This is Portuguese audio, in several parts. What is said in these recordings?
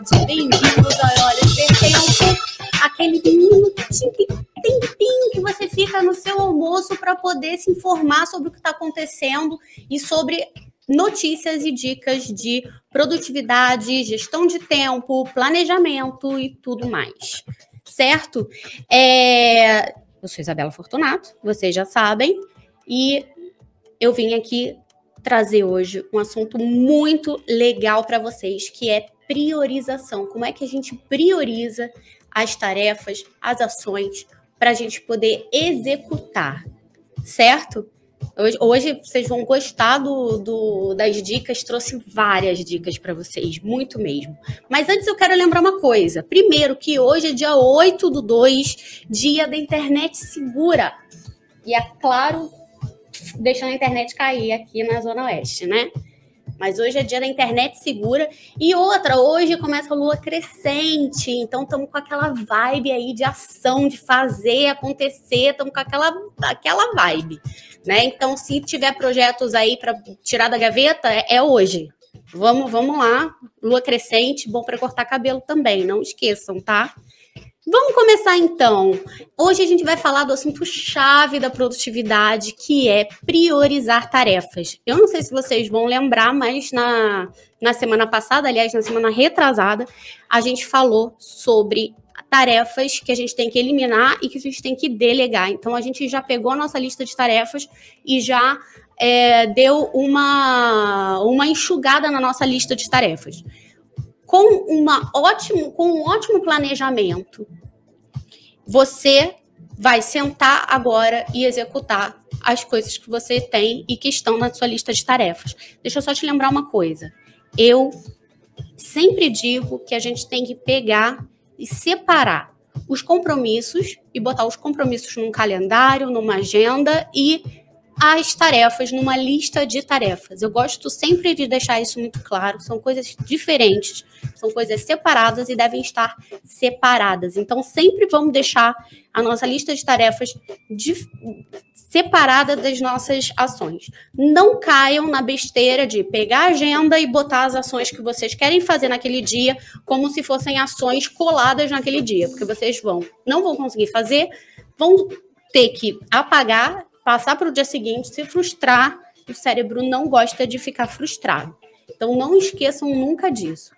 Bem-vindos ao Hora de Ter Tempo, aquele minutinho, tempinho que você fica no seu almoço para poder se informar sobre o que está acontecendo e sobre notícias e dicas de produtividade, gestão de tempo, planejamento e tudo mais. Certo? É... Eu sou Isabela Fortunato, vocês já sabem, e eu vim aqui trazer hoje um assunto muito legal para vocês, que é priorização. Como é que a gente prioriza as tarefas, as ações, para a gente poder executar, certo? Hoje, hoje, vocês vão gostar do, do, das dicas, trouxe várias dicas para vocês, muito mesmo. Mas antes eu quero lembrar uma coisa. Primeiro, que hoje é dia 8 do 2, dia da internet segura. E é claro deixando a internet cair aqui na Zona Oeste, né? Mas hoje é dia da internet segura. E outra, hoje começa a lua crescente. Então estamos com aquela vibe aí de ação, de fazer acontecer. Estamos com aquela, aquela vibe. Né? Então, se tiver projetos aí para tirar da gaveta, é, é hoje. Vamos, vamos lá. Lua crescente, bom para cortar cabelo também. Não esqueçam, tá? Vamos começar então. Hoje a gente vai falar do assunto chave da produtividade, que é priorizar tarefas. Eu não sei se vocês vão lembrar, mas na, na semana passada, aliás, na semana retrasada, a gente falou sobre tarefas que a gente tem que eliminar e que a gente tem que delegar. Então a gente já pegou a nossa lista de tarefas e já é, deu uma, uma enxugada na nossa lista de tarefas com, uma ótimo, com um ótimo planejamento, você vai sentar agora e executar as coisas que você tem e que estão na sua lista de tarefas. Deixa eu só te lembrar uma coisa. Eu sempre digo que a gente tem que pegar e separar os compromissos e botar os compromissos num calendário, numa agenda e as tarefas numa lista de tarefas. Eu gosto sempre de deixar isso muito claro. São coisas diferentes, são coisas separadas e devem estar separadas. Então, sempre vamos deixar a nossa lista de tarefas de, separada das nossas ações. Não caiam na besteira de pegar a agenda e botar as ações que vocês querem fazer naquele dia como se fossem ações coladas naquele dia, porque vocês vão não vão conseguir fazer, vão ter que apagar passar para o dia seguinte, se frustrar. O cérebro não gosta de ficar frustrado. Então, não esqueçam nunca disso.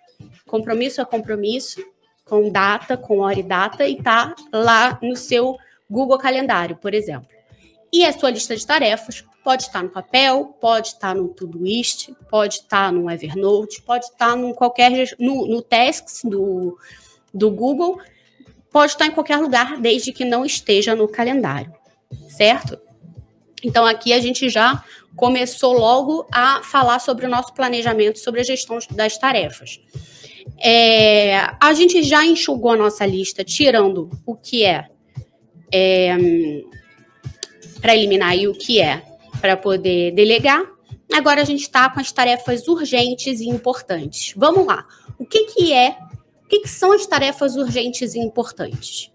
Compromisso é compromisso, com data, com hora e data, e tá lá no seu Google Calendário, por exemplo. E a sua lista de tarefas pode estar no papel, pode estar no Todoist, pode estar no Evernote, pode estar no qualquer no, no Tasks do, do Google, pode estar em qualquer lugar, desde que não esteja no calendário, certo? Então, aqui a gente já começou logo a falar sobre o nosso planejamento, sobre a gestão das tarefas. É, a gente já enxugou a nossa lista, tirando o que é, é para eliminar e o que é para poder delegar. Agora a gente está com as tarefas urgentes e importantes. Vamos lá. O que, que é? O que, que são as tarefas urgentes e importantes?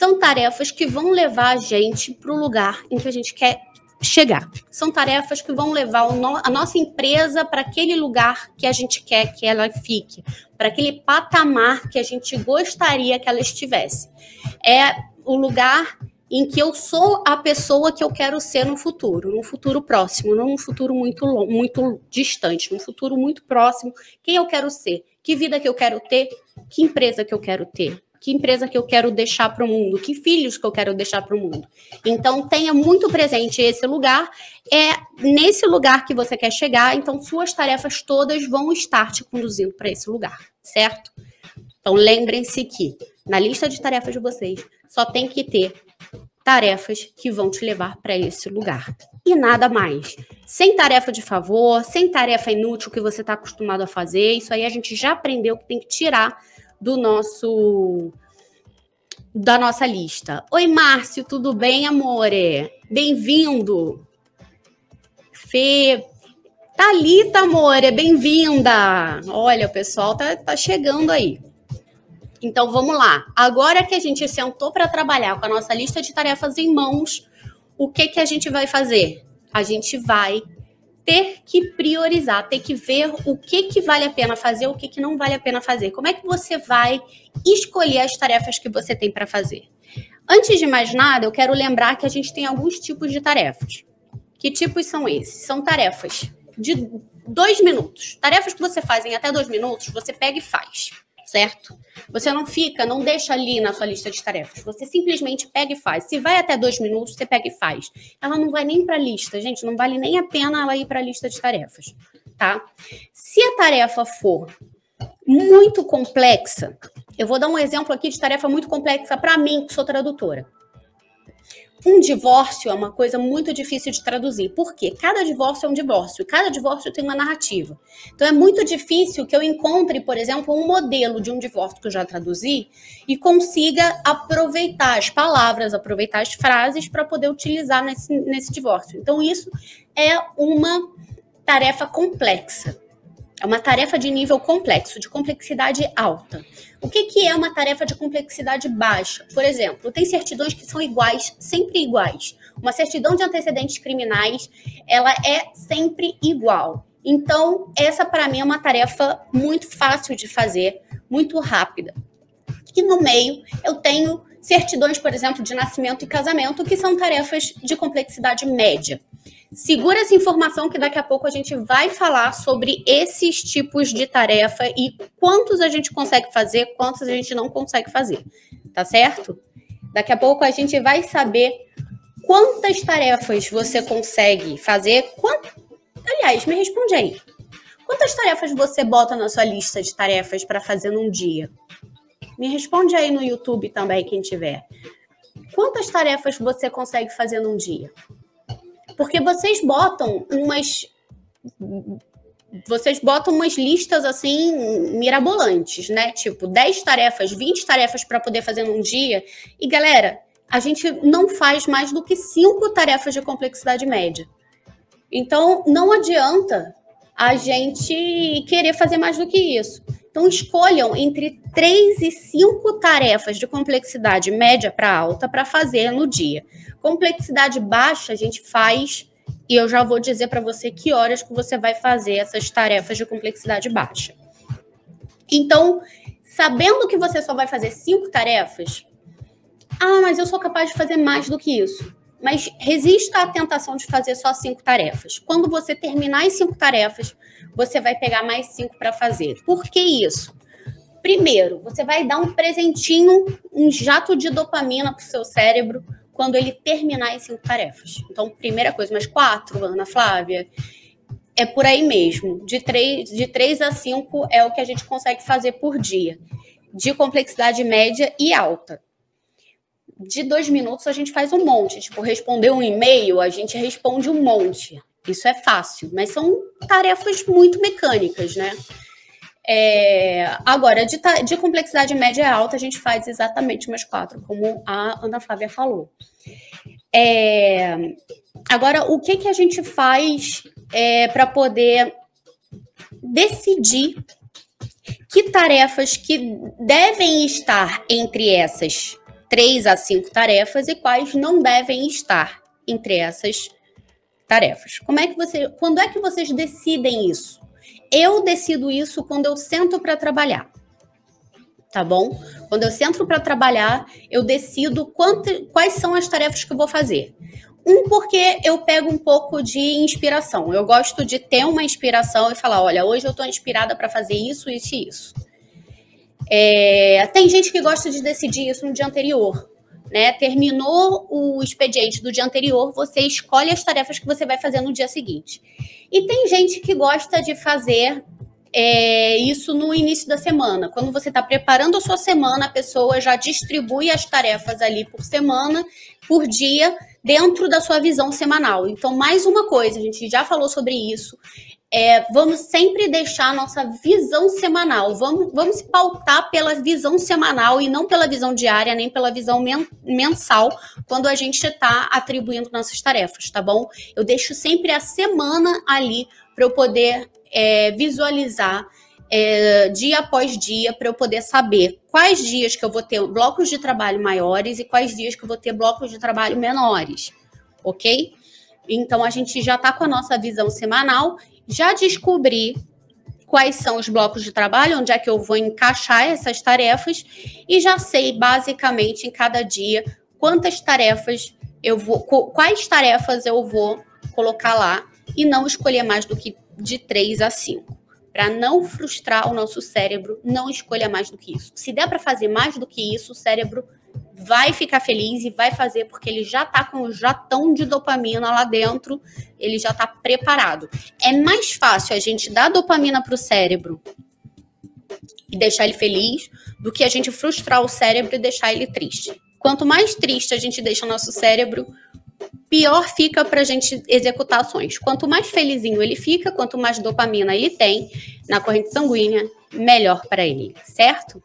São tarefas que vão levar a gente para o lugar em que a gente quer chegar. São tarefas que vão levar a nossa empresa para aquele lugar que a gente quer que ela fique, para aquele patamar que a gente gostaria que ela estivesse. É o lugar em que eu sou a pessoa que eu quero ser no futuro, no futuro próximo, não num futuro muito muito distante, num futuro muito próximo. Quem eu quero ser? Que vida que eu quero ter? Que empresa que eu quero ter? Que empresa que eu quero deixar para o mundo, que filhos que eu quero deixar para o mundo. Então, tenha muito presente esse lugar. É nesse lugar que você quer chegar, então suas tarefas todas vão estar te conduzindo para esse lugar, certo? Então, lembrem-se que na lista de tarefas de vocês só tem que ter tarefas que vão te levar para esse lugar e nada mais. sem tarefa de favor, sem tarefa inútil que você está acostumado a fazer. Isso aí a gente já aprendeu que tem que tirar do nosso da nossa lista. Oi, Márcio, tudo bem, amore? Bem-vindo. Fê, Thalita, amore, bem-vinda. Olha, o pessoal tá, tá chegando aí. Então vamos lá. Agora que a gente sentou para trabalhar com a nossa lista de tarefas em mãos, o que que a gente vai fazer? A gente vai ter que priorizar, ter que ver o que que vale a pena fazer, o que que não vale a pena fazer. Como é que você vai escolher as tarefas que você tem para fazer? Antes de mais nada, eu quero lembrar que a gente tem alguns tipos de tarefas. Que tipos são esses? São tarefas de dois minutos. Tarefas que você faz em até dois minutos, você pega e faz certo? Você não fica, não deixa ali na sua lista de tarefas. Você simplesmente pega e faz. Se vai até dois minutos, você pega e faz. Ela não vai nem para a lista, gente. Não vale nem a pena ela ir para a lista de tarefas, tá? Se a tarefa for muito complexa, eu vou dar um exemplo aqui de tarefa muito complexa para mim, que sou tradutora. Um divórcio é uma coisa muito difícil de traduzir, porque cada divórcio é um divórcio, cada divórcio tem uma narrativa. Então é muito difícil que eu encontre, por exemplo, um modelo de um divórcio que eu já traduzi e consiga aproveitar as palavras, aproveitar as frases para poder utilizar nesse, nesse divórcio. Então isso é uma tarefa complexa. É uma tarefa de nível complexo, de complexidade alta. O que, que é uma tarefa de complexidade baixa? Por exemplo, tem certidões que são iguais, sempre iguais. Uma certidão de antecedentes criminais, ela é sempre igual. Então, essa para mim é uma tarefa muito fácil de fazer, muito rápida. E no meio, eu tenho certidões, por exemplo, de nascimento e casamento, que são tarefas de complexidade média. Segura essa informação que daqui a pouco a gente vai falar sobre esses tipos de tarefa e quantos a gente consegue fazer, quantos a gente não consegue fazer, tá certo? Daqui a pouco a gente vai saber quantas tarefas você consegue fazer. Quant... Aliás, me responde aí. Quantas tarefas você bota na sua lista de tarefas para fazer num dia? Me responde aí no YouTube também, quem tiver. Quantas tarefas você consegue fazer num dia? Porque vocês botam umas. Vocês botam umas listas assim mirabolantes, né? Tipo, 10 tarefas, 20 tarefas para poder fazer num dia. E galera, a gente não faz mais do que 5 tarefas de complexidade média. Então, não adianta a gente querer fazer mais do que isso. Então, escolham entre 3 e 5 tarefas de complexidade média para alta para fazer no dia. Complexidade baixa, a gente faz e eu já vou dizer para você que horas que você vai fazer essas tarefas de complexidade baixa. Então, sabendo que você só vai fazer cinco tarefas, ah, mas eu sou capaz de fazer mais do que isso. Mas resista à tentação de fazer só cinco tarefas. Quando você terminar as cinco tarefas, você vai pegar mais cinco para fazer. Por que isso? Primeiro, você vai dar um presentinho, um jato de dopamina para o seu cérebro quando ele terminar as cinco tarefas. Então, primeira coisa, mas quatro, Ana Flávia, é por aí mesmo. De três, de três a cinco é o que a gente consegue fazer por dia, de complexidade média e alta. De dois minutos a gente faz um monte. Tipo, responder um e-mail, a gente responde um monte. Isso é fácil, mas são tarefas muito mecânicas, né? É, agora, de, de, complexidade média alta, a gente faz exatamente umas quatro, como a Ana Flávia falou. É, agora, o que, que a gente faz é, para poder decidir que tarefas que devem estar entre essas três a cinco tarefas e quais não devem estar entre essas tarefas? Como é que você, quando é que vocês decidem isso? eu decido isso quando eu sento para trabalhar. Tá bom? Quando eu sento para trabalhar, eu decido quanto, quais são as tarefas que eu vou fazer. Um, porque eu pego um pouco de inspiração. Eu gosto de ter uma inspiração e falar: olha, hoje eu estou inspirada para fazer isso, isso e isso. É, tem gente que gosta de decidir isso no dia anterior. Né? Terminou o expediente do dia anterior, você escolhe as tarefas que você vai fazer no dia seguinte. E tem gente que gosta de fazer é, isso no início da semana. Quando você está preparando a sua semana, a pessoa já distribui as tarefas ali por semana, por dia, dentro da sua visão semanal. Então, mais uma coisa, a gente já falou sobre isso. É, vamos sempre deixar a nossa visão semanal. Vamos, vamos se pautar pela visão semanal e não pela visão diária, nem pela visão men mensal, quando a gente está atribuindo nossas tarefas, tá bom? Eu deixo sempre a semana ali para eu poder é, visualizar é, dia após dia para eu poder saber quais dias que eu vou ter blocos de trabalho maiores e quais dias que eu vou ter blocos de trabalho menores, ok? Então a gente já está com a nossa visão semanal, já descobri quais são os blocos de trabalho, onde é que eu vou encaixar essas tarefas e já sei basicamente em cada dia quantas tarefas eu vou, quais tarefas eu vou colocar lá e não escolher mais do que de 3 a 5. Para não frustrar o nosso cérebro, não escolha mais do que isso. Se der para fazer mais do que isso, o cérebro vai ficar feliz e vai fazer porque ele já está com o jatão de dopamina lá dentro, ele já está preparado. É mais fácil a gente dar dopamina para o cérebro e deixar ele feliz do que a gente frustrar o cérebro e deixar ele triste. Quanto mais triste a gente deixa o nosso cérebro, pior fica para a gente executar ações. Quanto mais felizinho ele fica, quanto mais dopamina ele tem na corrente sanguínea, melhor para ele, certo?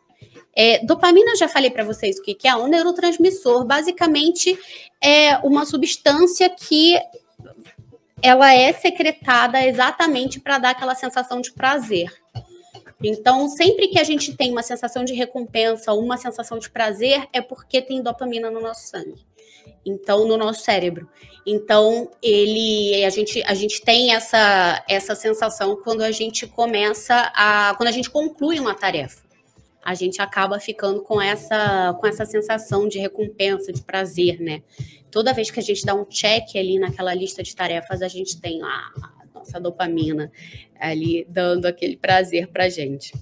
É, dopamina, já falei para vocês o que, que é, um neurotransmissor. Basicamente, é uma substância que ela é secretada exatamente para dar aquela sensação de prazer. Então, sempre que a gente tem uma sensação de recompensa, uma sensação de prazer, é porque tem dopamina no nosso sangue então no nosso cérebro. Então ele a gente a gente tem essa essa sensação quando a gente começa a quando a gente conclui uma tarefa. A gente acaba ficando com essa com essa sensação de recompensa, de prazer, né? Toda vez que a gente dá um check ali naquela lista de tarefas, a gente tem a, nossa dopamina ali dando aquele prazer pra gente.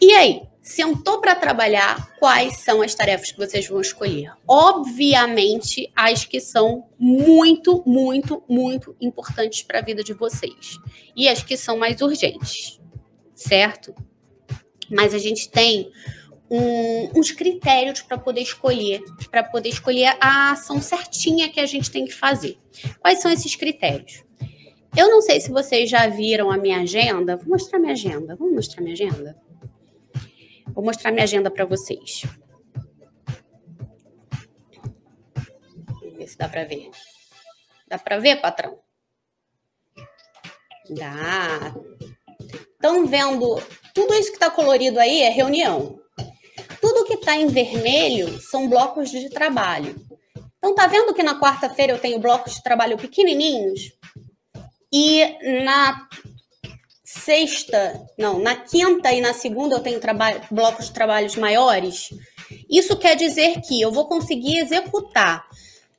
E aí, sentou para trabalhar, quais são as tarefas que vocês vão escolher? Obviamente, as que são muito, muito, muito importantes para a vida de vocês. E as que são mais urgentes, certo? Mas a gente tem um, uns critérios para poder escolher, para poder escolher a ação certinha que a gente tem que fazer. Quais são esses critérios? Eu não sei se vocês já viram a minha agenda. Vou mostrar minha agenda. Vamos mostrar minha agenda? Vou mostrar minha agenda para vocês. Vamos ver se dá para ver. Dá para ver, patrão? Dá. Estão vendo? Tudo isso que está colorido aí é reunião. Tudo que está em vermelho são blocos de trabalho. Então, tá vendo que na quarta-feira eu tenho blocos de trabalho pequenininhos? E na sexta, não, na quinta e na segunda eu tenho blocos de trabalhos maiores, isso quer dizer que eu vou conseguir executar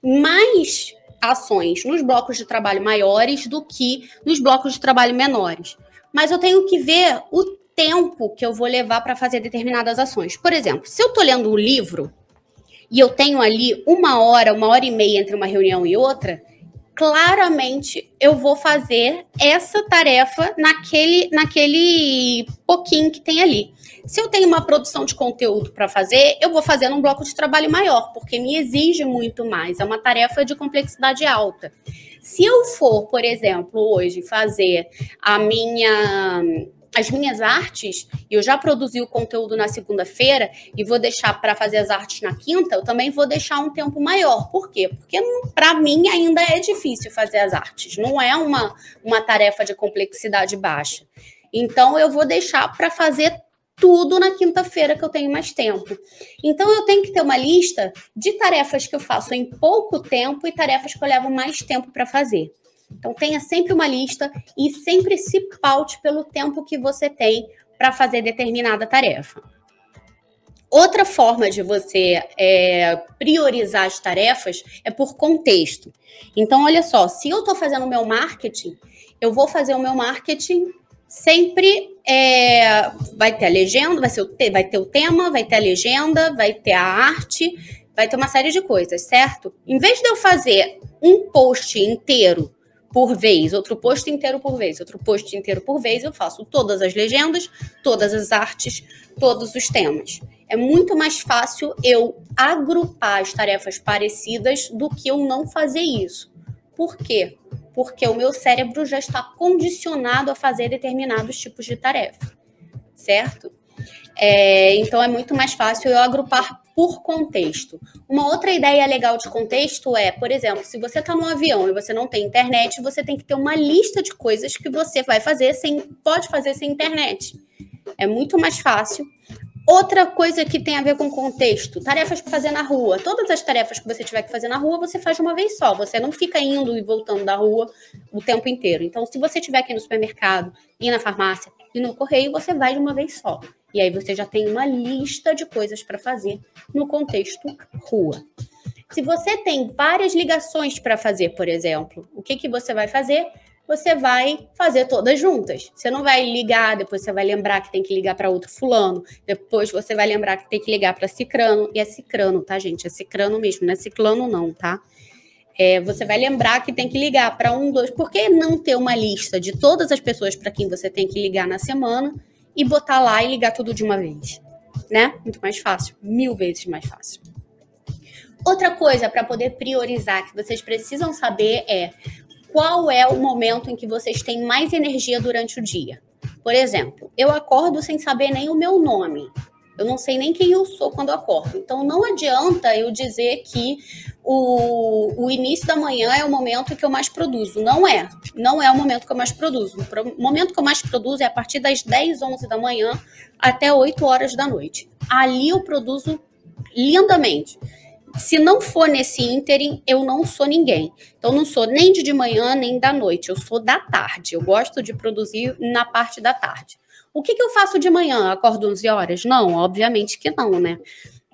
mais ações nos blocos de trabalho maiores do que nos blocos de trabalho menores. Mas eu tenho que ver o tempo que eu vou levar para fazer determinadas ações. Por exemplo, se eu estou lendo um livro e eu tenho ali uma hora, uma hora e meia entre uma reunião e outra, claramente eu vou fazer essa tarefa naquele, naquele pouquinho que tem ali. Se eu tenho uma produção de conteúdo para fazer, eu vou fazer num bloco de trabalho maior, porque me exige muito mais, é uma tarefa de complexidade alta. Se eu for, por exemplo, hoje fazer a minha as minhas artes, eu já produzi o conteúdo na segunda-feira e vou deixar para fazer as artes na quinta, eu também vou deixar um tempo maior. Por quê? Porque para mim ainda é difícil fazer as artes, não é uma, uma tarefa de complexidade baixa. Então eu vou deixar para fazer tudo na quinta-feira que eu tenho mais tempo. Então eu tenho que ter uma lista de tarefas que eu faço em pouco tempo e tarefas que eu levo mais tempo para fazer. Então, tenha sempre uma lista e sempre se paute pelo tempo que você tem para fazer determinada tarefa. Outra forma de você é, priorizar as tarefas é por contexto. Então, olha só, se eu estou fazendo o meu marketing, eu vou fazer o meu marketing sempre. É, vai ter a legenda, vai, o vai ter o tema, vai ter a legenda, vai ter a arte, vai ter uma série de coisas, certo? Em vez de eu fazer um post inteiro por vez, outro post inteiro por vez, outro post inteiro por vez, eu faço todas as legendas, todas as artes, todos os temas. É muito mais fácil eu agrupar as tarefas parecidas do que eu não fazer isso. Por quê? Porque o meu cérebro já está condicionado a fazer determinados tipos de tarefa, certo? É, então é muito mais fácil eu agrupar por contexto. Uma outra ideia legal de contexto é, por exemplo, se você está no avião e você não tem internet, você tem que ter uma lista de coisas que você vai fazer sem, pode fazer sem internet. É muito mais fácil. Outra coisa que tem a ver com contexto, tarefas para fazer na rua. Todas as tarefas que você tiver que fazer na rua, você faz de uma vez só. Você não fica indo e voltando da rua o tempo inteiro. Então, se você tiver aqui no supermercado, ir na farmácia e no correio, você vai de uma vez só. E aí você já tem uma lista de coisas para fazer no contexto rua. Se você tem várias ligações para fazer, por exemplo, o que, que você vai fazer? Você vai fazer todas juntas. Você não vai ligar, depois você vai lembrar que tem que ligar para outro fulano, depois você vai lembrar que tem que ligar para cicrano, e é cicrano, tá, gente? É cicrano mesmo, não é ciclano não, tá? É, você vai lembrar que tem que ligar para um, dois. Por que não ter uma lista de todas as pessoas para quem você tem que ligar na semana e botar lá e ligar tudo de uma vez, né? Muito mais fácil, mil vezes mais fácil. Outra coisa para poder priorizar que vocês precisam saber é qual é o momento em que vocês têm mais energia durante o dia. Por exemplo, eu acordo sem saber nem o meu nome. Eu não sei nem quem eu sou quando acordo. Então não adianta eu dizer que o, o início da manhã é o momento que eu mais produzo. Não é. Não é o momento que eu mais produzo. O momento que eu mais produzo é a partir das 10, 11 da manhã até 8 horas da noite. Ali eu produzo lindamente. Se não for nesse ínterim, eu não sou ninguém. Então, não sou nem de, de manhã, nem da noite. Eu sou da tarde. Eu gosto de produzir na parte da tarde. O que, que eu faço de manhã? Acordo 11 horas? Não, obviamente que não, né?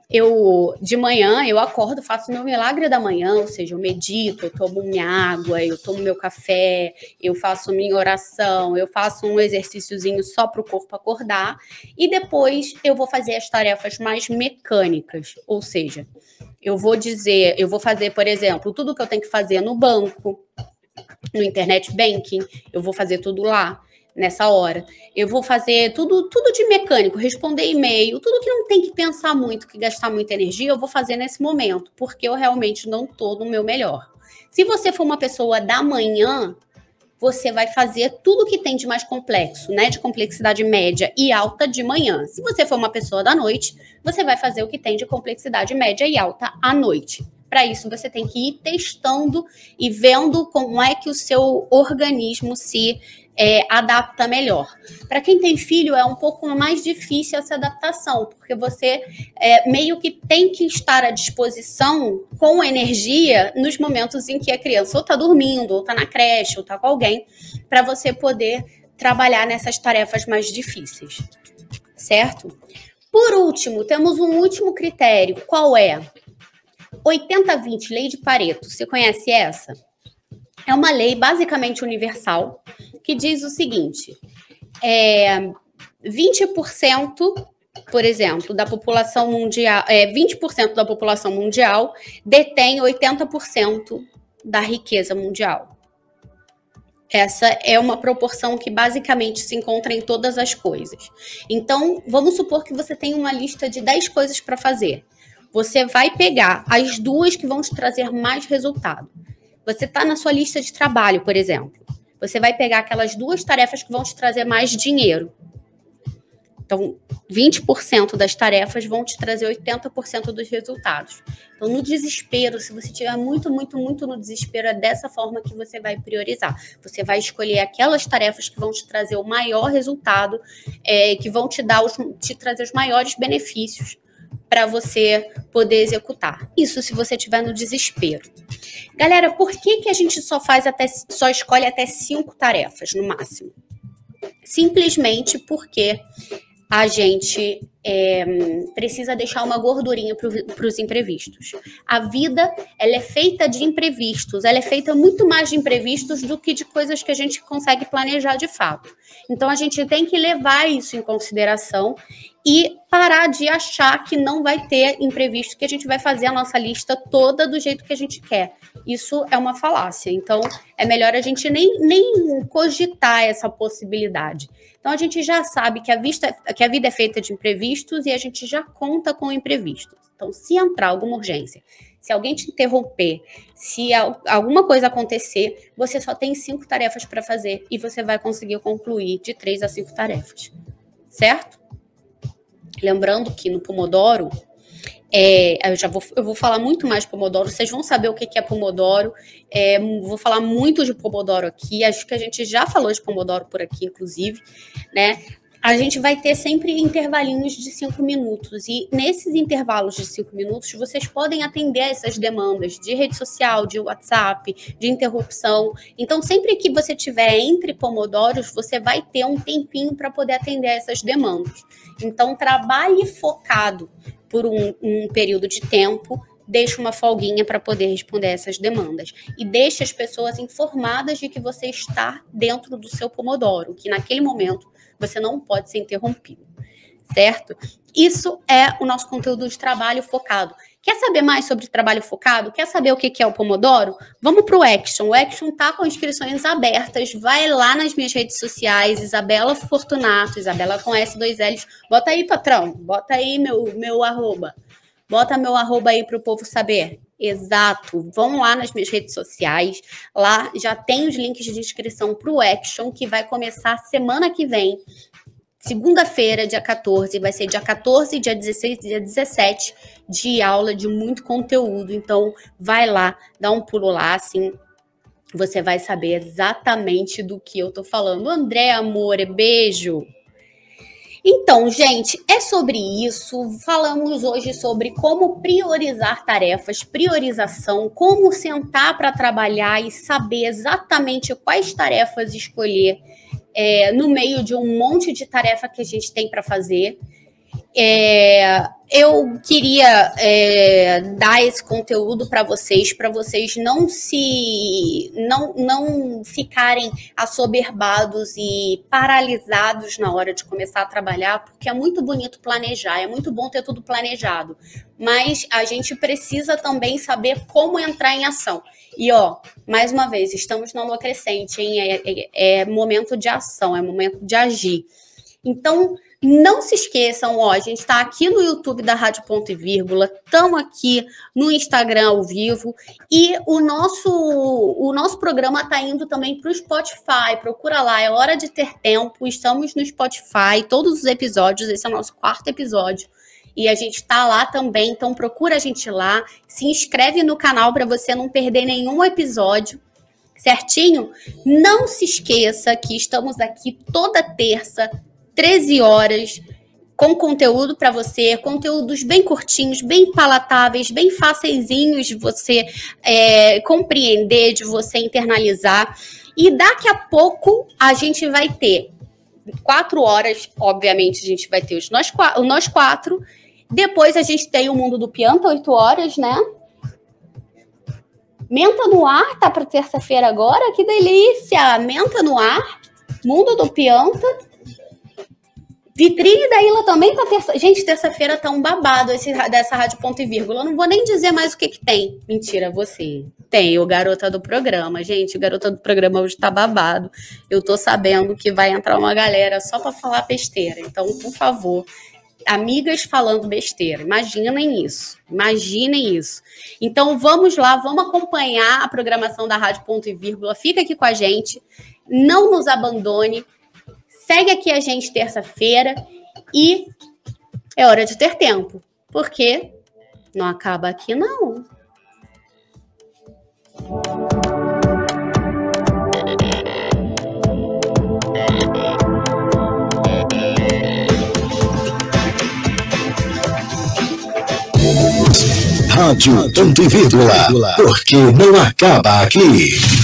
Eu, de manhã, eu acordo, faço meu milagre da manhã, ou seja, eu medito, eu tomo minha água, eu tomo meu café, eu faço minha oração, eu faço um exercíciozinho só para o corpo acordar, e depois eu vou fazer as tarefas mais mecânicas, ou seja, eu vou dizer, eu vou fazer, por exemplo, tudo que eu tenho que fazer no banco, no internet banking, eu vou fazer tudo lá nessa hora. Eu vou fazer tudo, tudo de mecânico, responder e-mail, tudo que não tem que pensar muito, que gastar muita energia, eu vou fazer nesse momento, porque eu realmente não estou no meu melhor. Se você for uma pessoa da manhã, você vai fazer tudo que tem de mais complexo, né? De complexidade média e alta de manhã. Se você for uma pessoa da noite, você vai fazer o que tem de complexidade média e alta à noite. Para isso, você tem que ir testando e vendo como é que o seu organismo se é, adapta melhor. Para quem tem filho, é um pouco mais difícil essa adaptação, porque você é, meio que tem que estar à disposição com energia nos momentos em que a criança ou está dormindo, ou está na creche, ou está com alguém, para você poder trabalhar nessas tarefas mais difíceis. Certo? Por último, temos um último critério. Qual é? 80-20, lei de Pareto. Você conhece essa? É uma lei basicamente universal que diz o seguinte: é, 20%, por exemplo, da população mundial, é, 20% da população mundial detém 80% da riqueza mundial. Essa é uma proporção que basicamente se encontra em todas as coisas. Então, vamos supor que você tem uma lista de 10 coisas para fazer. Você vai pegar as duas que vão te trazer mais resultado. Você está na sua lista de trabalho, por exemplo. Você vai pegar aquelas duas tarefas que vão te trazer mais dinheiro. Então, 20% das tarefas vão te trazer 80% dos resultados. Então, no desespero, se você estiver muito, muito, muito no desespero, é dessa forma que você vai priorizar. Você vai escolher aquelas tarefas que vão te trazer o maior resultado, é, que vão te dar os, te trazer os maiores benefícios para você poder executar. Isso se você estiver no desespero. Galera, por que, que a gente só faz até só escolhe até cinco tarefas no máximo? Simplesmente porque a gente é, precisa deixar uma gordurinha para os imprevistos. A vida ela é feita de imprevistos, ela é feita muito mais de imprevistos do que de coisas que a gente consegue planejar de fato. Então a gente tem que levar isso em consideração e parar de achar que não vai ter imprevisto, que a gente vai fazer a nossa lista toda do jeito que a gente quer. Isso é uma falácia. Então, é melhor a gente nem, nem cogitar essa possibilidade. Então, a gente já sabe que a, vista, que a vida é feita de imprevistos e a gente já conta com imprevistos. Então, se entrar alguma urgência, se alguém te interromper, se alguma coisa acontecer, você só tem cinco tarefas para fazer e você vai conseguir concluir de três a cinco tarefas. Certo? Lembrando que no Pomodoro, é, eu já vou, eu vou falar muito mais de Pomodoro, vocês vão saber o que, é Pomodoro. É, vou falar muito de Pomodoro aqui, acho que a gente já falou de Pomodoro por aqui, inclusive, né? A gente vai ter sempre intervalinhos de cinco minutos, e nesses intervalos de cinco minutos, vocês podem atender essas demandas de rede social, de WhatsApp, de interrupção. Então, sempre que você tiver entre pomodoros, você vai ter um tempinho para poder atender essas demandas. Então, trabalhe focado por um, um período de tempo, deixe uma folguinha para poder responder essas demandas. E deixe as pessoas informadas de que você está dentro do seu Pomodoro, que naquele momento você não pode ser interrompido, certo? Isso é o nosso conteúdo de trabalho focado. Quer saber mais sobre trabalho focado? Quer saber o que é o Pomodoro? Vamos para o Action. O Action tá com inscrições abertas. Vai lá nas minhas redes sociais, Isabela Fortunato, Isabela com S2Ls. Bota aí, patrão. Bota aí meu, meu arroba. Bota meu arroba aí para o povo saber. Exato. Vão lá nas minhas redes sociais. Lá já tem os links de inscrição para o Action, que vai começar semana que vem. Segunda-feira, dia 14, vai ser dia 14, dia 16 dia 17 de aula de muito conteúdo. Então, vai lá, dá um pulo lá, assim, você vai saber exatamente do que eu tô falando. André, amor, beijo. Então, gente, é sobre isso. Falamos hoje sobre como priorizar tarefas, priorização, como sentar para trabalhar e saber exatamente quais tarefas escolher é, no meio de um monte de tarefa que a gente tem para fazer. É, eu queria é, dar esse conteúdo para vocês, para vocês não se não, não ficarem assoberbados e paralisados na hora de começar a trabalhar, porque é muito bonito planejar, é muito bom ter tudo planejado, mas a gente precisa também saber como entrar em ação. E ó, mais uma vez, estamos na lua crescente, hein? É, é, é momento de ação, é momento de agir. Então, não se esqueçam, ó, a gente está aqui no YouTube da Rádio Ponto e Vírgula, estamos aqui no Instagram ao vivo e o nosso o nosso programa está indo também para o Spotify. Procura lá, é hora de ter tempo. Estamos no Spotify, todos os episódios. Esse é o nosso quarto episódio e a gente está lá também. Então procura a gente lá, se inscreve no canal para você não perder nenhum episódio certinho? Não se esqueça que estamos aqui toda terça 13 horas com conteúdo para você, conteúdos bem curtinhos, bem palatáveis, bem faceizinhos de você é, compreender, de você internalizar. E daqui a pouco a gente vai ter quatro horas, obviamente, a gente vai ter os nós, nós quatro. Depois a gente tem o Mundo do Pianta, oito horas, né? Menta no ar, tá para terça-feira agora? Que delícia! Menta no ar, Mundo do Pianta Vitrine da Ilha também tá terça. Gente, terça-feira tá um babado esse, dessa rádio ponto e vírgula. Eu não vou nem dizer mais o que que tem. Mentira, você. Tem o garota do programa. Gente, o garota do programa hoje tá babado. Eu tô sabendo que vai entrar uma galera só para falar besteira. Então, por favor, amigas falando besteira. Imaginem isso. Imaginem isso. Então, vamos lá, vamos acompanhar a programação da Rádio Ponto e Vírgula. Fica aqui com a gente. Não nos abandone. Segue aqui a gente terça-feira e é hora de ter tempo, porque não acaba aqui não. Rádio Tanto e Vírgula, porque não acaba aqui.